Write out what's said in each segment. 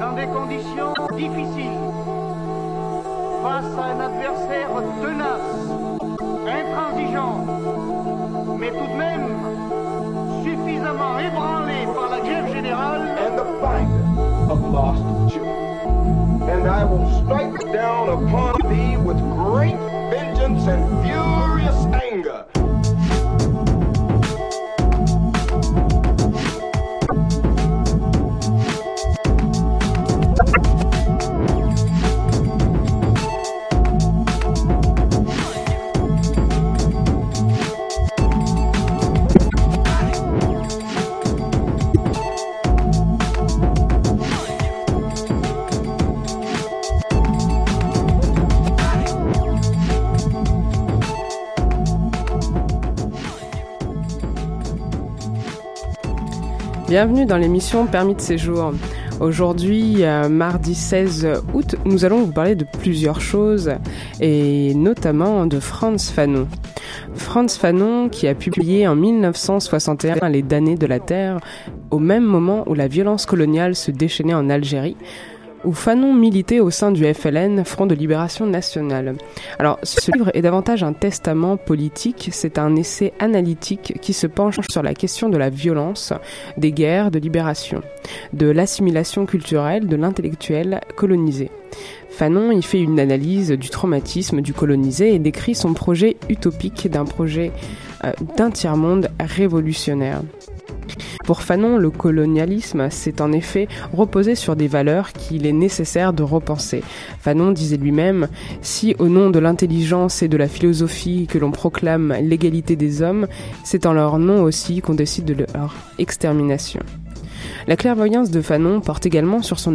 dans des conditions difficiles, face à un adversaire tenace, intransigeant, mais tout de même suffisamment ébranlé par la guerre générale. And the fight of lost children. And I will strike down upon thee with great vengeance and furious anger. Bienvenue dans l'émission Permis de séjour. Aujourd'hui, euh, mardi 16 août, nous allons vous parler de plusieurs choses et notamment de Franz Fanon. Franz Fanon qui a publié en 1961 Les damnés de la Terre au même moment où la violence coloniale se déchaînait en Algérie où Fanon militait au sein du FLN, Front de Libération Nationale. Alors, ce livre est davantage un testament politique, c'est un essai analytique qui se penche sur la question de la violence, des guerres de libération, de l'assimilation culturelle de l'intellectuel colonisé. Fanon y fait une analyse du traumatisme du colonisé et décrit son projet utopique d'un projet euh, d'un tiers-monde révolutionnaire. Pour Fanon, le colonialisme s'est en effet reposé sur des valeurs qu'il est nécessaire de repenser. Fanon disait lui-même, si au nom de l'intelligence et de la philosophie que l'on proclame l'égalité des hommes, c'est en leur nom aussi qu'on décide de leur extermination. La clairvoyance de Fanon porte également sur son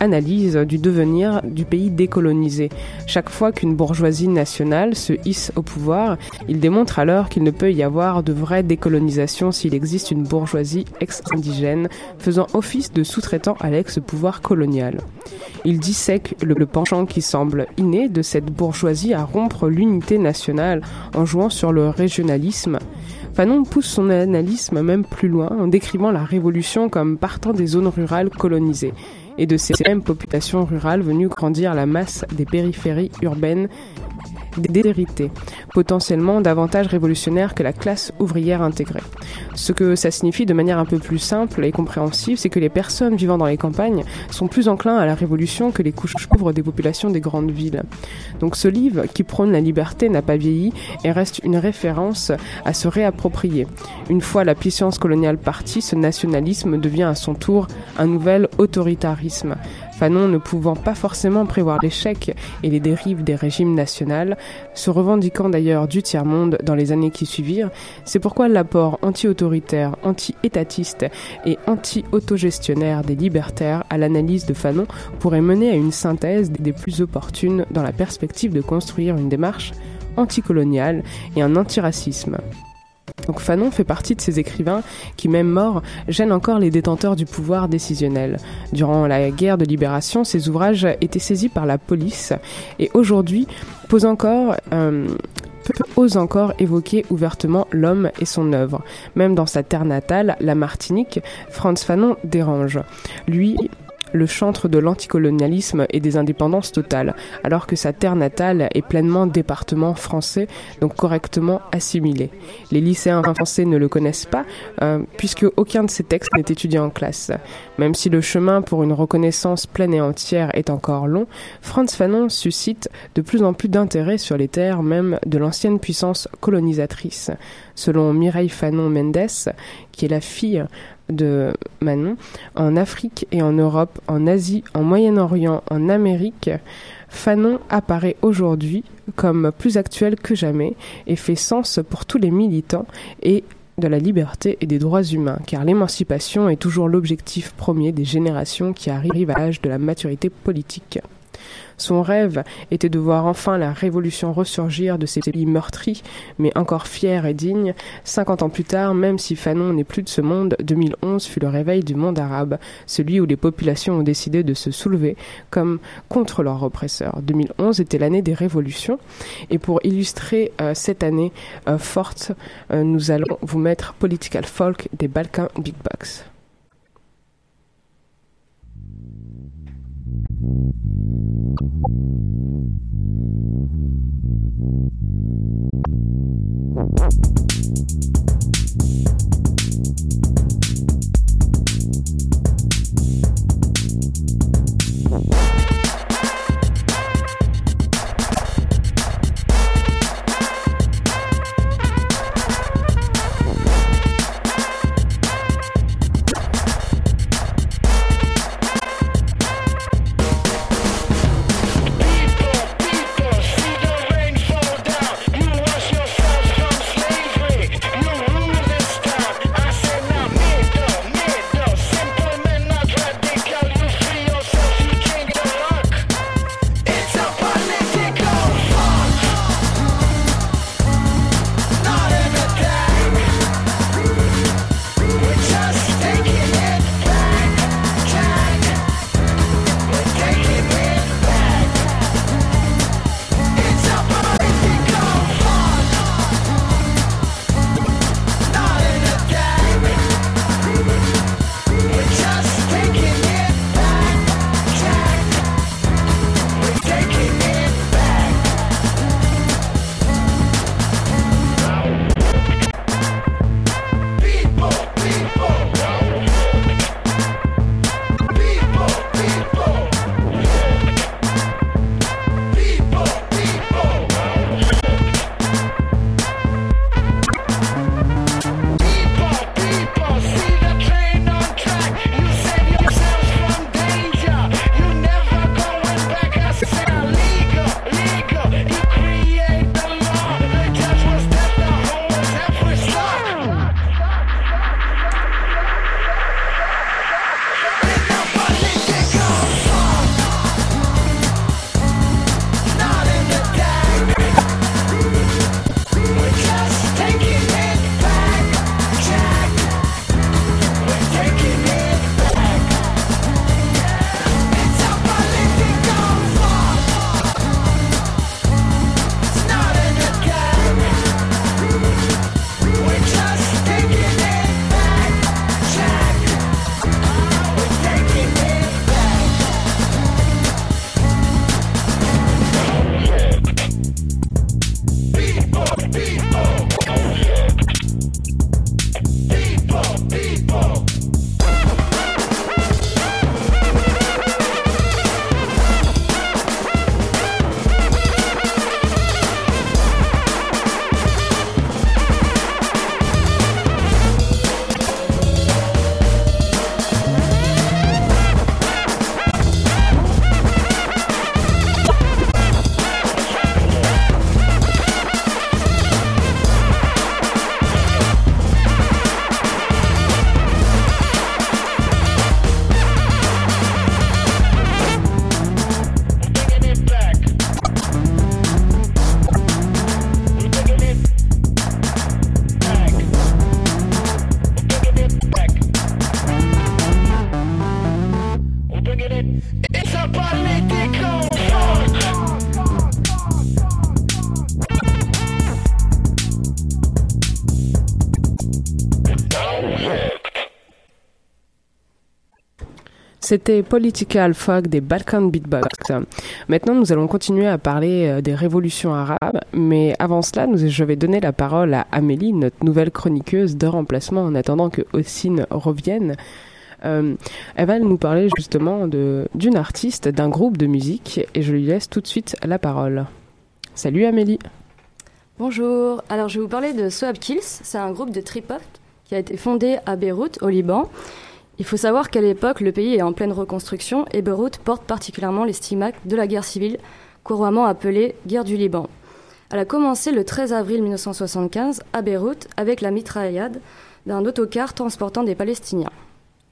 analyse du devenir du pays décolonisé. Chaque fois qu'une bourgeoisie nationale se hisse au pouvoir, il démontre alors qu'il ne peut y avoir de vraie décolonisation s'il existe une bourgeoisie ex-indigène faisant office de sous-traitant à l'ex-pouvoir colonial. Il dissèque le, penchant qui semble inné de cette bourgeoisie à rompre l'unité nationale en jouant sur le régionalisme Fanon pousse son analysme même plus loin en décrivant la révolution comme partant des zones rurales colonisées et de ces mêmes populations rurales venues grandir la masse des périphéries urbaines déhérités, potentiellement davantage révolutionnaires que la classe ouvrière intégrée. Ce que ça signifie de manière un peu plus simple et compréhensive, c'est que les personnes vivant dans les campagnes sont plus enclins à la révolution que les couches pauvres des populations des grandes villes. Donc ce livre, qui prône la liberté, n'a pas vieilli et reste une référence à se réapproprier. Une fois la puissance coloniale partie, ce nationalisme devient à son tour un nouvel autoritarisme. Fanon ne pouvant pas forcément prévoir l'échec et les dérives des régimes nationaux, se revendiquant d'ailleurs du tiers-monde dans les années qui suivirent, c'est pourquoi l'apport anti-autoritaire, anti-étatiste et anti-autogestionnaire des libertaires à l'analyse de Fanon pourrait mener à une synthèse des plus opportunes dans la perspective de construire une démarche anticoloniale et un antiracisme. Donc Fanon fait partie de ces écrivains qui, même morts, gênent encore les détenteurs du pouvoir décisionnel. Durant la guerre de libération, ses ouvrages étaient saisis par la police et aujourd'hui posent encore euh, ose encore évoquer ouvertement l'homme et son œuvre. Même dans sa terre natale, la Martinique, Franz Fanon dérange. Lui le chantre de l'anticolonialisme et des indépendances totales, alors que sa terre natale est pleinement département français, donc correctement assimilé. Les lycéens français ne le connaissent pas, euh, puisque aucun de ses textes n'est étudié en classe. Même si le chemin pour une reconnaissance pleine et entière est encore long, Franz Fanon suscite de plus en plus d'intérêt sur les terres même de l'ancienne puissance colonisatrice. Selon Mireille Fanon Mendes, qui est la fille de Manon, en Afrique et en Europe, en Asie, en Moyen-Orient, en Amérique, Fanon apparaît aujourd'hui comme plus actuel que jamais et fait sens pour tous les militants et de la liberté et des droits humains, car l'émancipation est toujours l'objectif premier des générations qui arrivent à l'âge de la maturité politique. Son rêve était de voir enfin la révolution ressurgir de ces pays meurtris, mais encore fiers et dignes. Cinquante ans plus tard, même si Fanon n'est plus de ce monde, 2011 fut le réveil du monde arabe, celui où les populations ont décidé de se soulever comme contre leurs oppresseurs. 2011 était l'année des révolutions, et pour illustrer euh, cette année euh, forte, euh, nous allons vous mettre Political Folk des Balkans Big We'll C'était Political Fog des Balkan Beatbox. Maintenant, nous allons continuer à parler euh, des révolutions arabes, mais avant cela, je vais donner la parole à Amélie, notre nouvelle chroniqueuse de remplacement en attendant que Ossine revienne. Euh, elle va nous parler justement d'une artiste, d'un groupe de musique, et je lui laisse tout de suite la parole. Salut Amélie. Bonjour, alors je vais vous parler de Swab Kills, c'est un groupe de trip-hop qui a été fondé à Beyrouth, au Liban, il faut savoir qu'à l'époque, le pays est en pleine reconstruction et Beyrouth porte particulièrement les de la guerre civile, couramment appelée guerre du Liban. Elle a commencé le 13 avril 1975 à Beyrouth avec la mitraillade d'un autocar transportant des Palestiniens.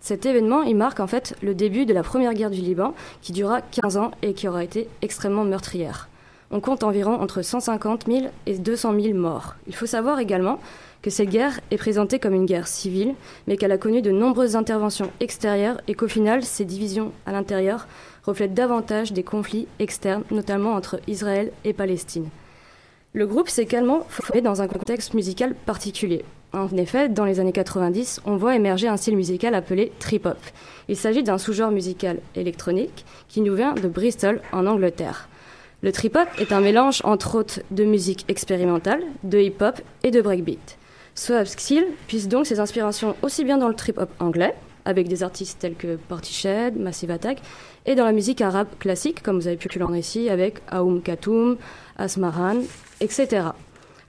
Cet événement, il marque en fait le début de la première guerre du Liban qui dura 15 ans et qui aura été extrêmement meurtrière. On compte environ entre 150 000 et 200 000 morts. Il faut savoir également que cette guerre est présentée comme une guerre civile, mais qu'elle a connu de nombreuses interventions extérieures et qu'au final, ces divisions à l'intérieur reflètent davantage des conflits externes, notamment entre Israël et Palestine. Le groupe s'est également formé dans un contexte musical particulier. En effet, dans les années 90, on voit émerger un style musical appelé trip-hop. Il s'agit d'un sous-genre musical électronique qui nous vient de Bristol, en Angleterre. Le trip-hop est un mélange entre autres de musique expérimentale, de hip-hop et de breakbeat. Skill puise donc ses inspirations aussi bien dans le trip-hop anglais, avec des artistes tels que Portishead, Massive Attack, et dans la musique arabe classique, comme vous avez pu l'entendre ici, avec Aoum Katoum, Asmaran, etc.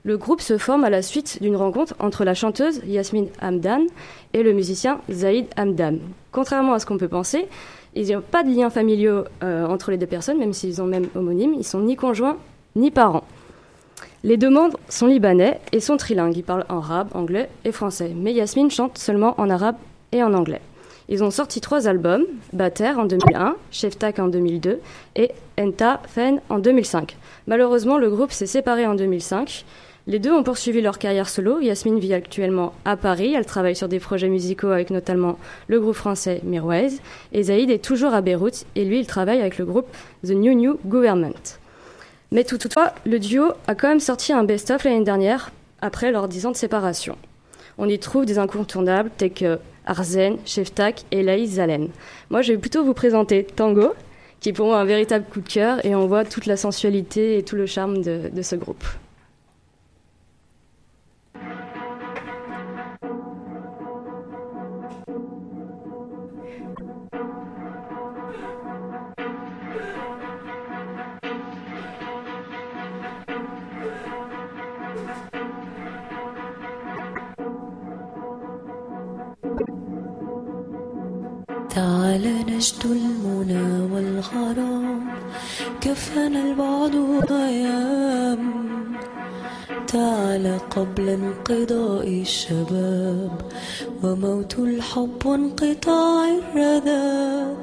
Le groupe se forme à la suite d'une rencontre entre la chanteuse Yasmine Hamdan et le musicien Zaïd Hamdan. Contrairement à ce qu'on peut penser, il n'y a pas de liens familiaux euh, entre les deux personnes, même s'ils ont même homonyme, ils sont ni conjoints ni parents. Les deux membres sont libanais et sont trilingues. Ils parlent en arabe, anglais et français. Mais Yasmine chante seulement en arabe et en anglais. Ils ont sorti trois albums, Bater en 2001, Cheftak en 2002 et Enta Fen en 2005. Malheureusement, le groupe s'est séparé en 2005. Les deux ont poursuivi leur carrière solo. Yasmine vit actuellement à Paris. Elle travaille sur des projets musicaux avec notamment le groupe français Mirwais. Et Zaïd est toujours à Beyrouth et lui, il travaille avec le groupe The New New Government. Mais toutefois, le duo a quand même sorti un best-of l'année dernière, après leurs 10 ans de séparation. On y trouve des incontournables tels que Arzen, Cheftak et Laïs Zalen. Moi, je vais plutôt vous présenter Tango, qui est pour moi un véritable coup de cœur, et on voit toute la sensualité et tout le charme de ce groupe. نجد المنى والغرام كفنا البعد أيام تعال قبل انقضاء الشباب وموت الحب وانقطاع الرذاب.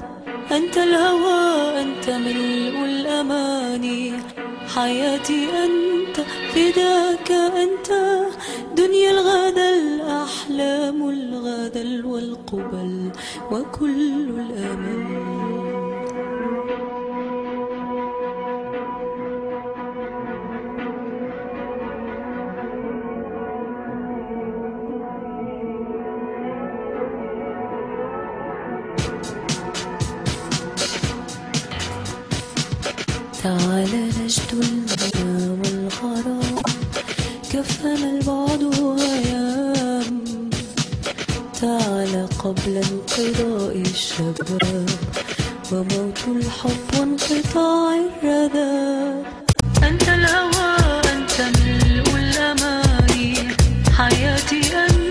أنت الهوى أنت ملء الأماني. حياتي أنت فداك أنت. دنيا الغدا الأحلام الغدا والقبل وكل الأمل. نجد المنى والغرام كفنا البعد أيام تعال قبل انقضاء الشباب وموت الحب وانقطاع الرذاب أنت الهوى أنت ملء الأماني حياتي أنت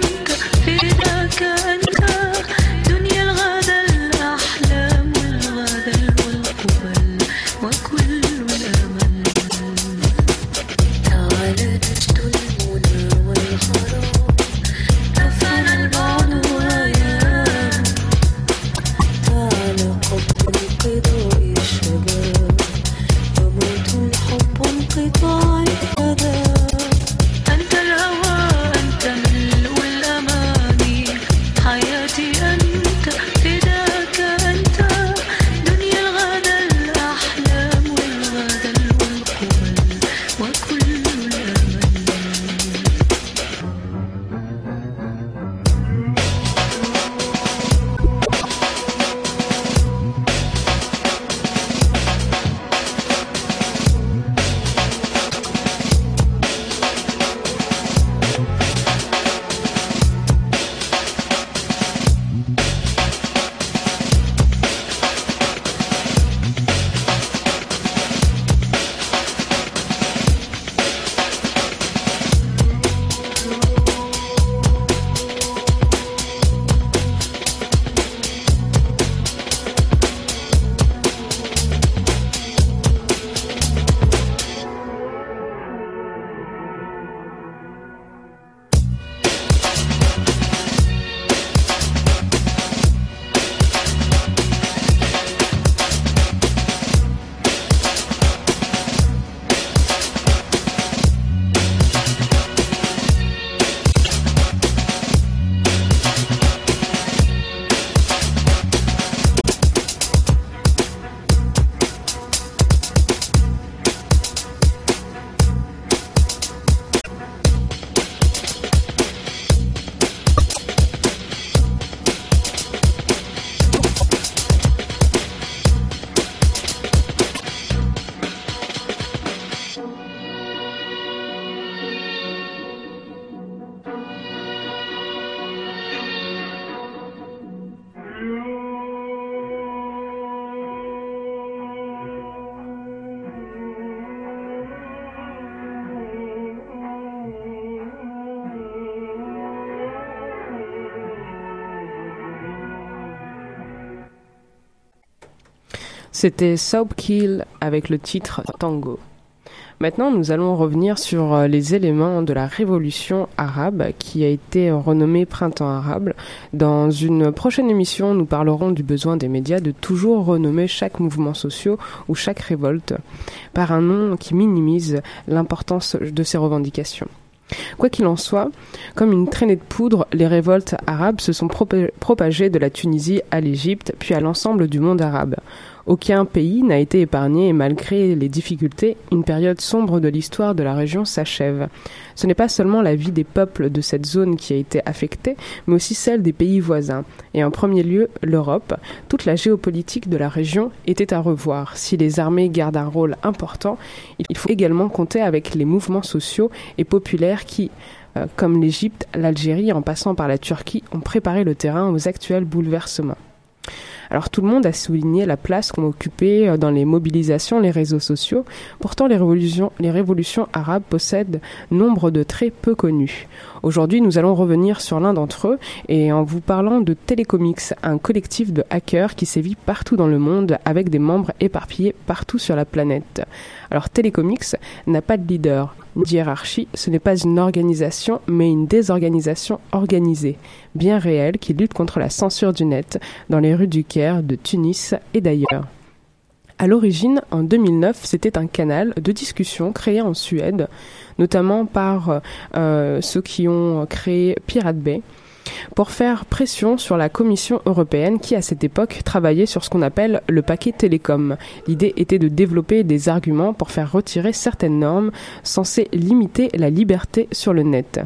C'était Soapkill avec le titre Tango. Maintenant, nous allons revenir sur euh, les éléments de la révolution arabe qui a été renommée Printemps arabe. Dans une prochaine émission, nous parlerons du besoin des médias de toujours renommer chaque mouvement social ou chaque révolte par un nom qui minimise l'importance de ces revendications. Quoi qu'il en soit, comme une traînée de poudre, les révoltes arabes se sont propa- propagées de la Tunisie à l'Égypte, puis à l'ensemble du monde arabe. Aucun pays n'a été épargné et malgré les difficultés, une période sombre de l'histoire de la région s'achève. Ce n'est pas seulement la vie des peuples de cette zone qui a été affectée, mais aussi celle des pays voisins. Et en premier lieu, l'Europe. Toute la géopolitique de la région était à revoir. Si les armées gardent un rôle important, il faut également compter avec les mouvements sociaux et populaires qui, euh, comme l'Égypte, l'Algérie, en passant par la Turquie, ont préparé le terrain aux actuels bouleversements. Alors tout le monde a souligné la place qu'ont occupé euh, dans les mobilisations les réseaux sociaux. Pourtant, les révolutions arabes possèdent nombre de traits peu connus. Aujourd'hui, nous allons revenir sur l'un d'entre eux et en vous parlant de Telecomics, un collectif de hackers qui sévit partout dans le monde avec des membres éparpillés partout sur la planète. Alors Telecomics n'a pas de leader ni hiérarchie, ce n'est pas une organisation mais une désorganisation organisée, bien réelle qui lutte contre la censure du net dans les rues du Caire, de Tunis et d'ailleurs. À l'origine, en 2009, c'était un canal de discussion créé en Suède, notamment par euh, ceux qui ont créé Pirate Bay, pour faire pression sur la Commission européenne qui, à cette époque, travaillait sur ce qu'on appelle le paquet télécom. L'idée était de développer des arguments pour faire retirer certaines normes censées limiter la liberté sur le net.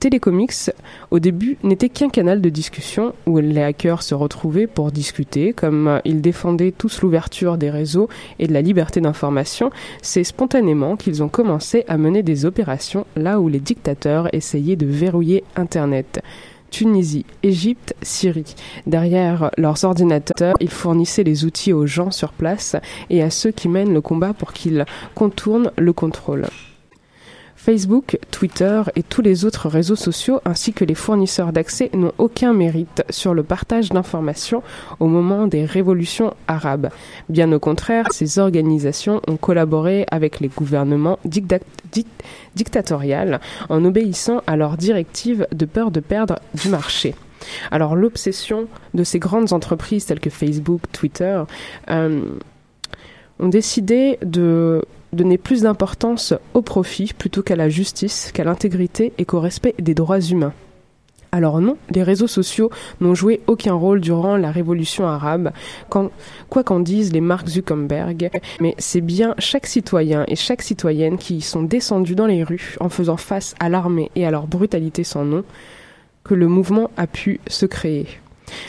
Telecomics, au début, n'était qu'un canal de discussion où les hackers se retrouvaient pour discuter. Comme ils défendaient tous l'ouverture des réseaux et de la liberté d'information, c'est spontanément qu'ils ont commencé à mener des opérations là où les dictateurs essayaient de verrouiller Internet. Tunisie, Égypte, Syrie. Derrière leurs ordinateurs, ils fournissaient les outils aux gens sur place et à ceux qui mènent le combat pour qu'ils contournent le contrôle. Facebook, Twitter et tous les autres réseaux sociaux ainsi que les fournisseurs d'accès n'ont aucun mérite sur le partage d'informations au moment des révolutions arabes. Bien au contraire, ces organisations ont collaboré avec les gouvernements dicta- dic- dictatoriales en obéissant à leurs directives de peur de perdre du marché. Alors l'obsession de ces grandes entreprises telles que Facebook, Twitter, euh, ont décidé de donner plus d'importance au profit plutôt qu'à la justice, qu'à l'intégrité et qu'au respect des droits humains. Alors non, les réseaux sociaux n'ont joué aucun rôle durant la révolution arabe, quoi qu'en disent les Mark Zuckerberg, mais c'est bien chaque citoyen et chaque citoyenne qui y sont descendus dans les rues en faisant face à l'armée et à leur brutalité sans nom que le mouvement a pu se créer.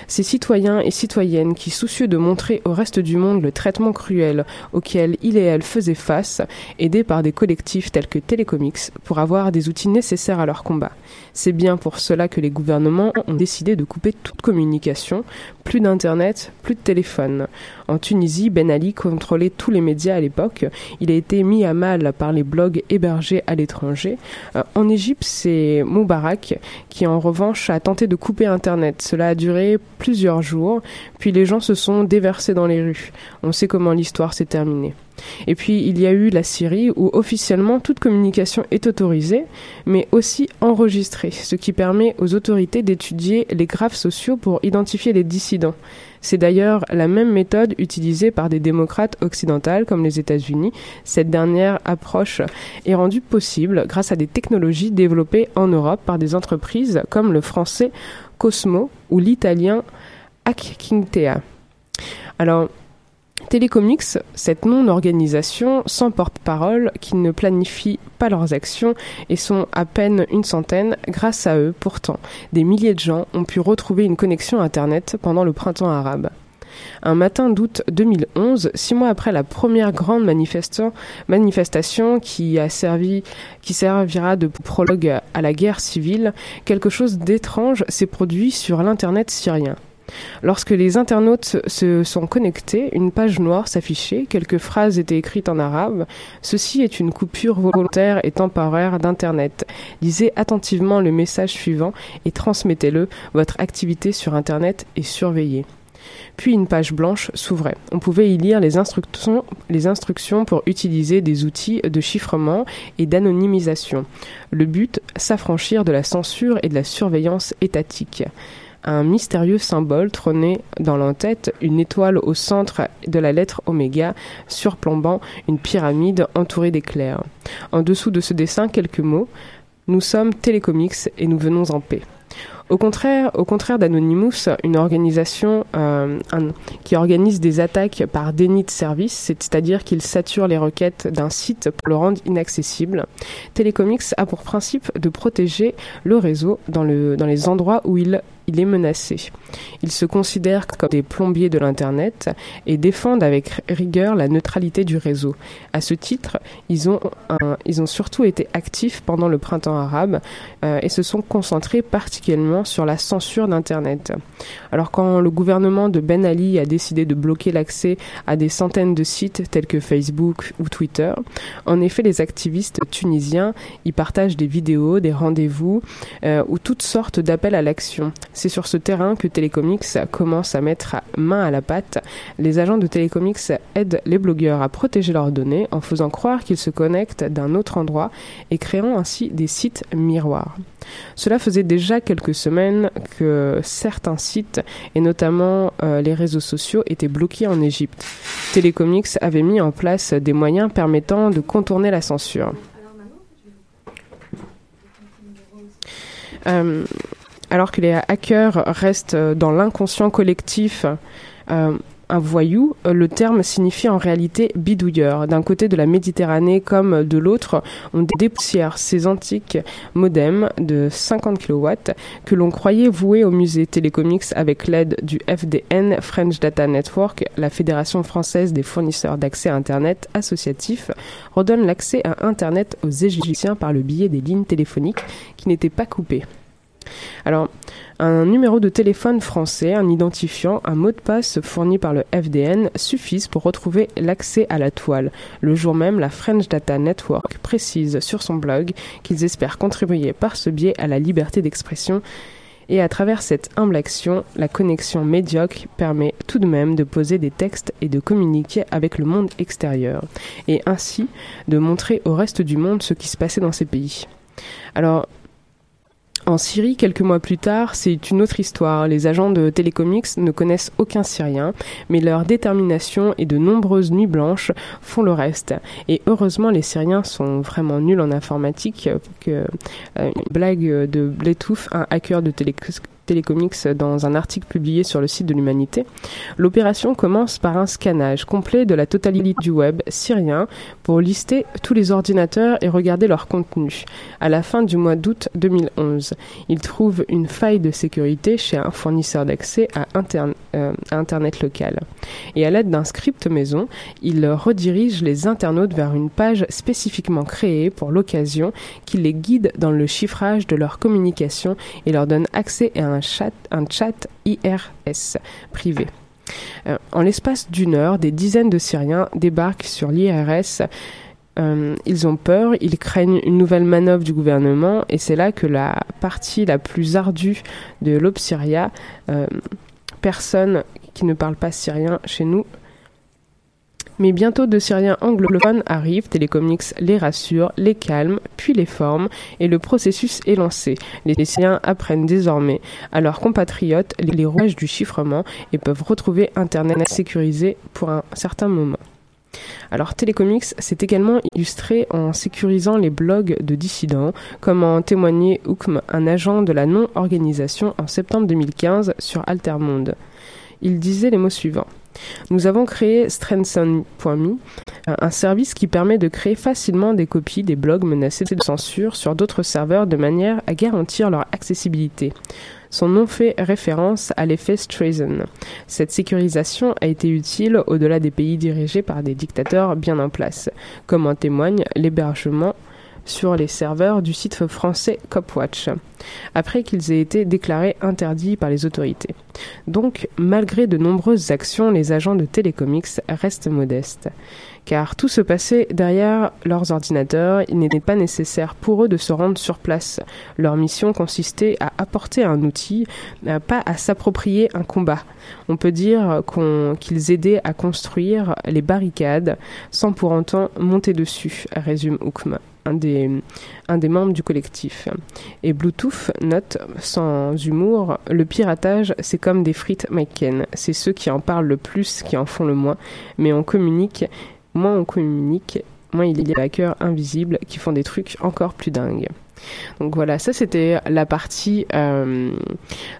Ces citoyens et citoyennes qui, soucieux de montrer au reste du monde le traitement cruel auquel il et elle faisaient face, aidés par des collectifs tels que Telecomics, pour avoir des outils nécessaires à leur combat. C'est bien pour cela que les gouvernements ont décidé de couper toute communication, plus d'internet, plus de téléphone. En Tunisie, Ben Ali contrôlait tous les médias à l'époque. Il a été mis à mal par les blogs hébergés à l'étranger. Euh, en Égypte, c'est Moubarak qui, en revanche, a tenté de couper internet. Cela a duré plusieurs jours, puis les gens se sont déversés dans les rues. On sait comment l'histoire s'est terminée. Et puis il y a eu la Syrie où officiellement toute communication est autorisée, mais aussi enregistrée, ce qui permet aux autorités d'étudier les graphes sociaux pour identifier les dissidents. C'est d'ailleurs la même méthode utilisée par des démocrates occidentales comme les États-Unis. Cette dernière approche est rendue possible grâce à des technologies développées en Europe par des entreprises comme le français Cosmo ou l'italien Hackingtea. Alors, Telecomics, cette non-organisation sans porte-parole qui ne planifie pas leurs actions et sont à peine une centaine, grâce à eux, pourtant, des milliers de gens ont pu retrouver une connexion Internet pendant le printemps arabe. Un matin d'août 2011, six mois après la première grande manifestation qui servira de prologue à la guerre civile, quelque chose d'étrange s'est produit sur l'internet syrien. Lorsque les internautes se sont connectés, une page noire s'affichait, quelques phrases étaient écrites en arabe. Ceci est une coupure volontaire et temporaire d'Internet. Lisez attentivement le message suivant et transmettez-le. Votre activité sur Internet est surveillée. Puis une page blanche s'ouvrait. On pouvait y lire les instructions, pour utiliser des outils de chiffrement et d'anonymisation. Le but, s'affranchir de la censure et de la surveillance étatique. Un mystérieux symbole trônait dans l'entête, une étoile au centre de la lettre oméga, surplombant une pyramide entourée d'éclairs. En dessous de ce dessin, quelques mots. Nous sommes Télécomics et nous venons en paix. Au contraire, au d'Anonymous, une organisation euh, qui organise des attaques par déni de service, c'est-à-dire qu'il sature les requêtes d'un site pour le rendre inaccessible, Telecomics a pour principe de protéger le réseau dans les endroits où il, il est menacé. Ils se considèrent comme des plombiers de l'Internet et défendent avec rigueur la neutralité du réseau. À ce titre, ils ont, surtout été actifs pendant le printemps arabe euh, et se sont concentrés particulièrement sur la censure d'Internet. Alors quand le gouvernement de Ben Ali a décidé de bloquer l'accès à des centaines de sites tels que Facebook ou Twitter, en effet les activistes tunisiens y partagent des vidéos, des rendez-vous euh, ou toutes sortes d'appels à l'action. C'est sur ce terrain que Telecomics commence à mettre main à la pâte. Les agents de Telecomics aident les blogueurs à protéger leurs données en faisant croire qu'ils se connectent d'un autre endroit et créant ainsi des sites miroirs. Cela faisait déjà quelques semaines que certains sites, et notamment euh, les réseaux sociaux, étaient bloqués en Égypte. Telecomics avait mis en place des moyens permettant de contourner la censure. Euh, alors que les hackers restent dans l'inconscient collectif euh, un voyou, euh, le terme signifie en réalité bidouilleur. D'un côté de la Méditerranée comme de l'autre, on dépoussière ces antiques modems de 50 kW que l'on croyait voués au musée Télécomics avec l'aide du FDN, French Data Network, la Fédération française des fournisseurs d'accès à Internet associatif, redonne l'accès à Internet aux Égyptiens par le biais des lignes téléphoniques qui n'étaient pas coupées. Alors, un numéro de téléphone français, un identifiant, un mot de passe fourni par le FDN suffisent pour retrouver l'accès à la toile. Le jour même, la French Data Network précise sur son blog qu'ils espèrent contribuer par ce biais à la liberté d'expression et à travers cette humble action, la connexion médiocre permet tout de même de poser des textes et de communiquer avec le monde extérieur, et ainsi de montrer au reste du monde ce qui se passait dans ces pays. Alors, en Syrie, quelques mois plus tard, c'est une autre histoire. Les agents de Telecomics ne connaissent aucun Syrien, mais leur détermination et de nombreuses nuits blanches font le reste. Et heureusement, les Syriens sont vraiment nuls en informatique. Que, euh, une blague de Bluetooth, un hacker de Télé Télécomics dans un article publié sur le site de l'Humanité. L'opération commence par un scannage complet de la totalité du web syrien pour lister tous les ordinateurs et regarder leur contenu. À la fin du mois d'août 2011, ils trouvent une faille de sécurité chez un fournisseur d'accès à, euh, à Internet local. Et à l'aide d'un script maison, ils redirigent les internautes vers une page spécifiquement créée pour l'occasion qui les guide dans le chiffrage de leur communication et leur donne accès à un chat, un chat IRS privé. Euh, en l'espace d'une heure, des dizaines de Syriens débarquent sur l'IRS. Euh, ils ont peur, ils craignent une nouvelle manœuvre du gouvernement, et c'est là que la partie la plus ardue de l'Obsyria, euh, personne qui ne parle pas syrien chez nous, mais bientôt de Syriens anglophones arrivent, Telecomics les rassure, les calme, puis les forme, et le processus est lancé. Les Syriens apprennent désormais à leurs compatriotes les rouages du chiffrement et peuvent retrouver Internet sécurisé pour un certain moment. Alors Telecomics s'est également illustré en sécurisant les blogs de dissidents, comme en témoignait Oukm, un agent de la non-organisation en septembre 2015 sur Altermonde. Il disait les mots suivants. Nous avons créé Strengthen.me, un service qui permet de créer facilement des copies des blogs menacés de censure sur d'autres serveurs de manière à garantir leur accessibilité. Son nom fait référence à l'effet Streisand. Cette sécurisation a été utile au-delà des pays dirigés par des dictateurs bien en place, comme en témoigne l'hébergement sur les serveurs du site français Copwatch, après qu'ils aient été déclarés interdits par les autorités. Donc, malgré de nombreuses actions, les agents de Telecomics restent modestes. car tout se passait derrière leurs ordinateurs, il n'était pas nécessaire pour eux de se rendre sur place. Leur mission consistait à apporter un outil, euh, pas à s'approprier un combat. On peut dire qu'ils aidaient à construire les barricades sans pour autant monter dessus, résume Oukma. Un des, membres du collectif. Et Bluetooth note, sans humour, le piratage, c'est comme des frites McCain. C'est ceux qui en parlent le plus qui en font le moins. Mais on communique, moins on communique, moins il y a des hackers invisibles qui font des trucs encore plus dingues. Donc voilà, ça c'était la partie euh,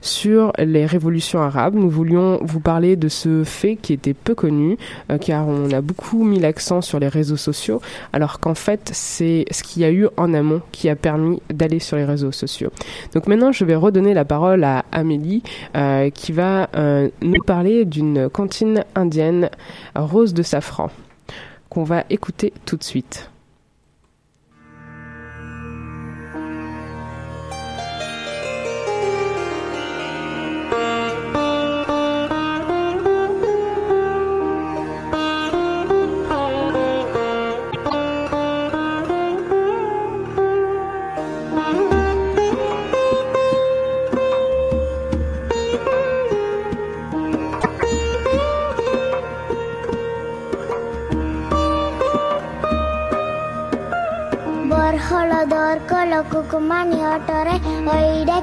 sur les révolutions arabes. Nous voulions vous parler de ce fait qui était peu connu, euh, car on a beaucoup mis l'accent sur les réseaux sociaux, alors qu'en fait c'est ce qu'il y a eu en amont qui a permis d'aller sur les réseaux sociaux. Donc maintenant je vais redonner la parole à Amélie, euh, qui va nous parler d'une cantine indienne rose de safran, qu'on va écouter tout de suite.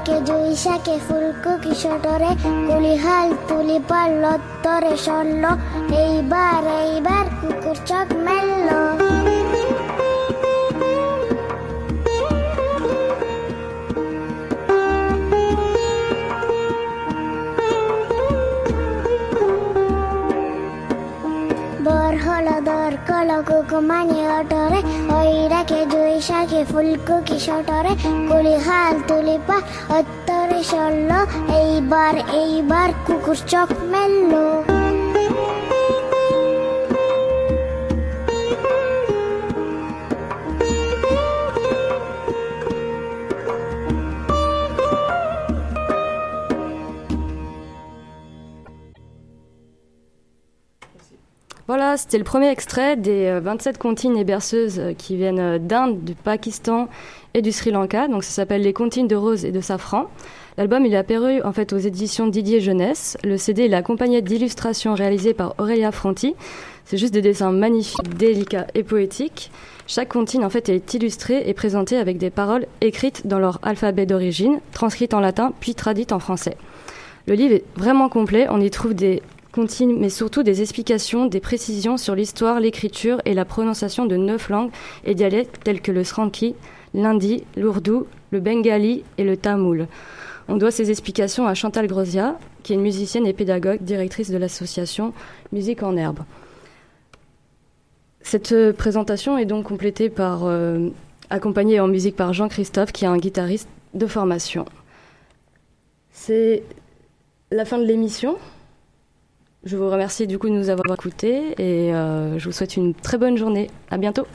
শাকে, জুই শাকে, ফুলকু কিশোরে কুলিহাল তুলি তুলিপাল লত্তরে সরল এইবার এইবার কুকুর চোখ মেললো। লকুকু মানি অটরে ওই রাখে দুই শাখে ফুলকুকি সটরে কুলি হাল তুলি অত্তরে সরল এইবার এইবার কুকুর চোখ মেললো C'était le premier extrait des euh, 27 comptines et berceuses euh, qui viennent euh, d'Inde, du Pakistan et du Sri Lanka. Donc ça s'appelle Les comptines de rose et de safran. L'album il est apparu en fait aux éditions Didier Jeunesse. Le CD il est accompagné d'illustrations réalisées par Aurélia Fronti. C'est juste des dessins magnifiques, délicats et poétiques. Chaque comptine en fait est illustrée et présentée avec des paroles écrites dans leur alphabet d'origine, transcrites en latin puis traduites en français. Le livre est vraiment complet. On y trouve des mais surtout des explications, des précisions sur l'histoire, l'écriture et la prononciation de neuf langues et dialectes tels que le sranki, l'hindi, l'ourdou, le bengali et le tamoul. On doit ces explications à Chantal Grosia, qui est une musicienne et pédagogue, directrice de l'association Musique en Herbe. Cette euh, présentation est donc complétée par, euh, accompagnée en musique par Jean-Christophe, qui est un guitariste de formation. C'est la fin de l'émission. Je vous remercie du coup de nous avoir écoutés et euh, je vous souhaite une très bonne journée. À bientôt.